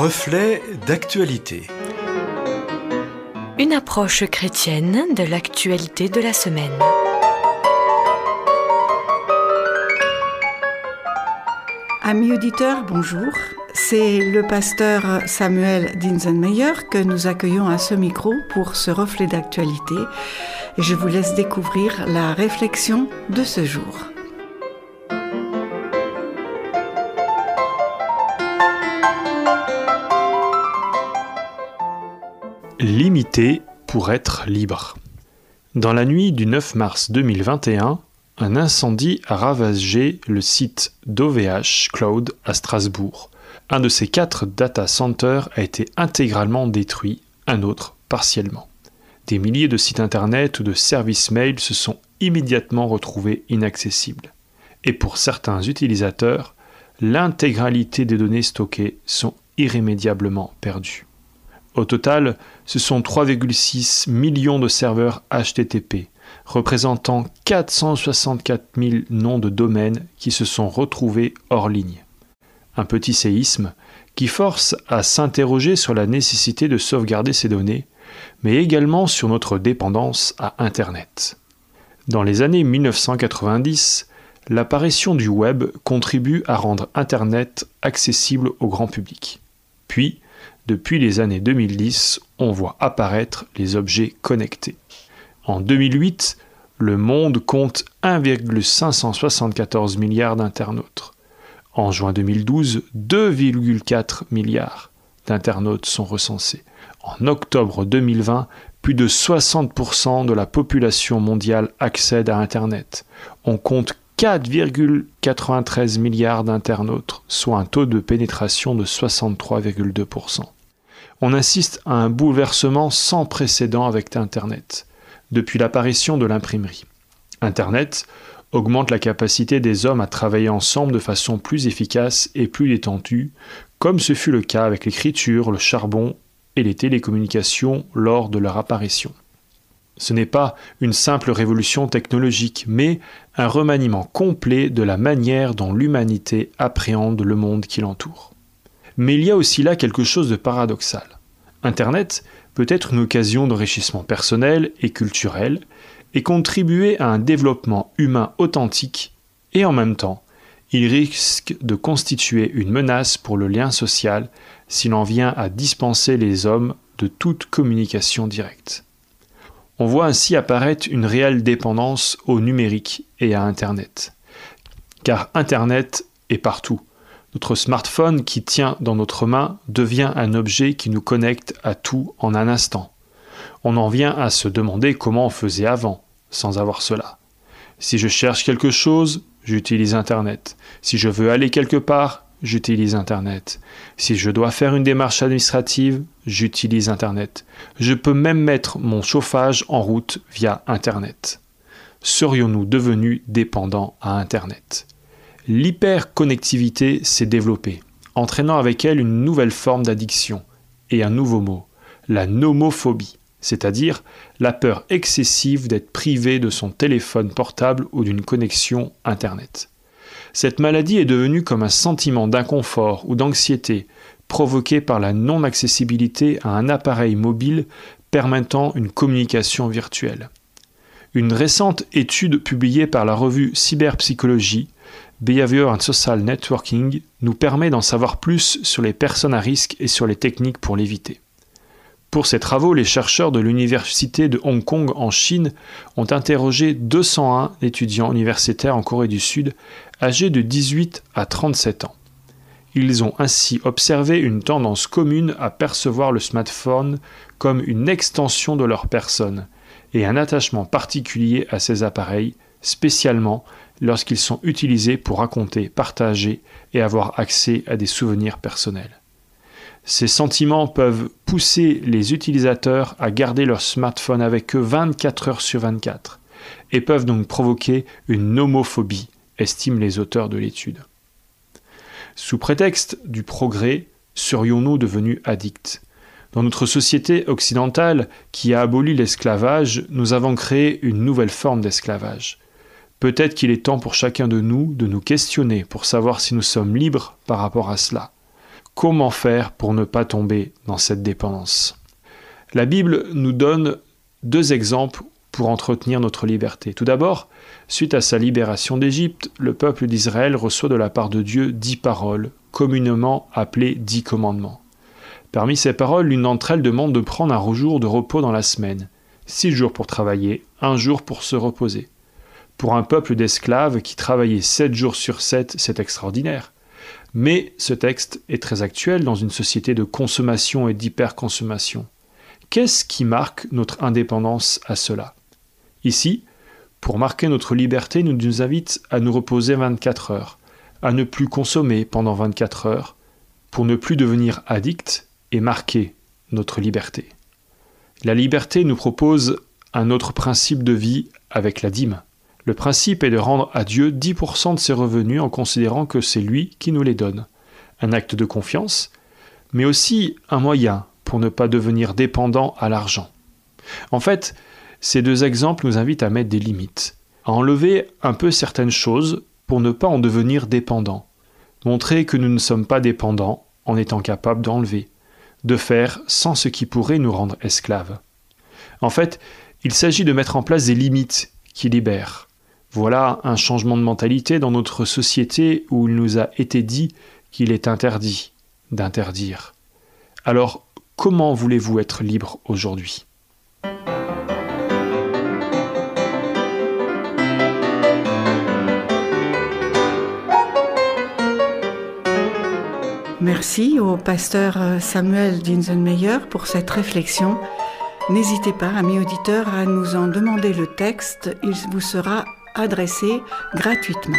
Reflet d'actualité. Une approche chrétienne de l'actualité de la semaine. Amis auditeurs, bonjour. C'est le pasteur Samuel Dinsenmeyer que nous accueillons à ce micro pour ce reflet d'actualité. Et je vous laisse découvrir la réflexion de ce jour. Limité pour être libre. Dans la nuit du 9 mars 2021, un incendie a ravagé le site d'OVH Cloud à Strasbourg. Un de ces quatre data centers a été intégralement détruit, un autre partiellement. Des milliers de sites internet ou de services mail se sont immédiatement retrouvés inaccessibles. Et pour certains utilisateurs, l'intégralité des données stockées sont irrémédiablement perdues. Au total, ce sont 3,6 millions de serveurs HTTP, représentant 464 000 noms de domaines qui se sont retrouvés hors ligne. Un petit séisme qui force à s'interroger sur la nécessité de sauvegarder ces données, mais également sur notre dépendance à Internet. Dans les années 1990, l'apparition du web contribue à rendre Internet accessible au grand public. Puis, depuis les années 2010, on voit apparaître les objets connectés. En 2008, le monde compte 1,574 milliards d'internautes. En juin 2012, 2,4 milliards d'internautes sont recensés. En octobre 2020, plus de 60% de la population mondiale accède à Internet. On compte 4,93 milliards d'internautes, soit un taux de pénétration de 63,2% on assiste à un bouleversement sans précédent avec Internet, depuis l'apparition de l'imprimerie. Internet augmente la capacité des hommes à travailler ensemble de façon plus efficace et plus détendue, comme ce fut le cas avec l'écriture, le charbon et les télécommunications lors de leur apparition. Ce n'est pas une simple révolution technologique, mais un remaniement complet de la manière dont l'humanité appréhende le monde qui l'entoure. Mais il y a aussi là quelque chose de paradoxal. Internet peut être une occasion d'enrichissement personnel et culturel et contribuer à un développement humain authentique et en même temps, il risque de constituer une menace pour le lien social s'il en vient à dispenser les hommes de toute communication directe. On voit ainsi apparaître une réelle dépendance au numérique et à Internet. Car Internet est partout. Notre smartphone qui tient dans notre main devient un objet qui nous connecte à tout en un instant. On en vient à se demander comment on faisait avant, sans avoir cela. Si je cherche quelque chose, j'utilise Internet. Si je veux aller quelque part, j'utilise Internet. Si je dois faire une démarche administrative, j'utilise Internet. Je peux même mettre mon chauffage en route via Internet. Serions-nous devenus dépendants à Internet? L'hyperconnectivité s'est développée, entraînant avec elle une nouvelle forme d'addiction et un nouveau mot, la nomophobie, c'est-à-dire la peur excessive d'être privé de son téléphone portable ou d'une connexion Internet. Cette maladie est devenue comme un sentiment d'inconfort ou d'anxiété provoqué par la non-accessibilité à un appareil mobile permettant une communication virtuelle. Une récente étude publiée par la revue Cyberpsychologie Behavior and Social Networking nous permet d'en savoir plus sur les personnes à risque et sur les techniques pour l'éviter. Pour ces travaux, les chercheurs de l'Université de Hong Kong en Chine ont interrogé 201 étudiants universitaires en Corée du Sud âgés de 18 à 37 ans. Ils ont ainsi observé une tendance commune à percevoir le smartphone comme une extension de leur personne et un attachement particulier à ces appareils, spécialement lorsqu'ils sont utilisés pour raconter, partager et avoir accès à des souvenirs personnels. Ces sentiments peuvent pousser les utilisateurs à garder leur smartphone avec eux 24 heures sur 24 et peuvent donc provoquer une nomophobie, estiment les auteurs de l'étude. Sous prétexte du progrès, serions-nous devenus addicts? Dans notre société occidentale qui a aboli l'esclavage, nous avons créé une nouvelle forme d'esclavage Peut-être qu'il est temps pour chacun de nous de nous questionner pour savoir si nous sommes libres par rapport à cela. comment faire pour ne pas tomber dans cette dépendance? La Bible nous donne deux exemples pour entretenir notre liberté. Tout d'abord, suite à sa libération d'Égypte, le peuple d'Israël reçoit de la part de Dieu dix paroles, communément appelées dix commandements. Parmi ces paroles, l'une d'entre elles demande de prendre un jour de repos dans la semaine, six jours pour travailler, un jour pour se reposer. Pour un peuple d'esclaves qui travaillait sept jours sur sept, c'est extraordinaire. Mais ce texte est très actuel dans une société de consommation et d'hyperconsommation. Qu'est-ce qui marque notre indépendance à cela? Ici, pour marquer notre liberté, nous nous invite à nous reposer 24 heures, à ne plus consommer pendant 24 heures, pour ne plus devenir addict et marquer notre liberté. La liberté nous propose un autre principe de vie avec la dîme. Le principe est de rendre à Dieu 10% de ses revenus en considérant que c'est lui qui nous les donne. Un acte de confiance, mais aussi un moyen pour ne pas devenir dépendant à l'argent. En fait, ces deux exemples nous invitent à mettre des limites, à enlever un peu certaines choses pour ne pas en devenir dépendant. Montrer que nous ne sommes pas dépendants en étant capables d'enlever, de faire sans ce qui pourrait nous rendre esclaves. En fait, il s'agit de mettre en place des limites qui libèrent. Voilà un changement de mentalité dans notre société où il nous a été dit qu'il est interdit d'interdire. Alors, comment voulez-vous être libre aujourd'hui? Merci au pasteur Samuel Dinsenmeyer pour cette réflexion. N'hésitez pas, amis auditeurs, à nous en demander le texte. Il vous sera adressé gratuitement.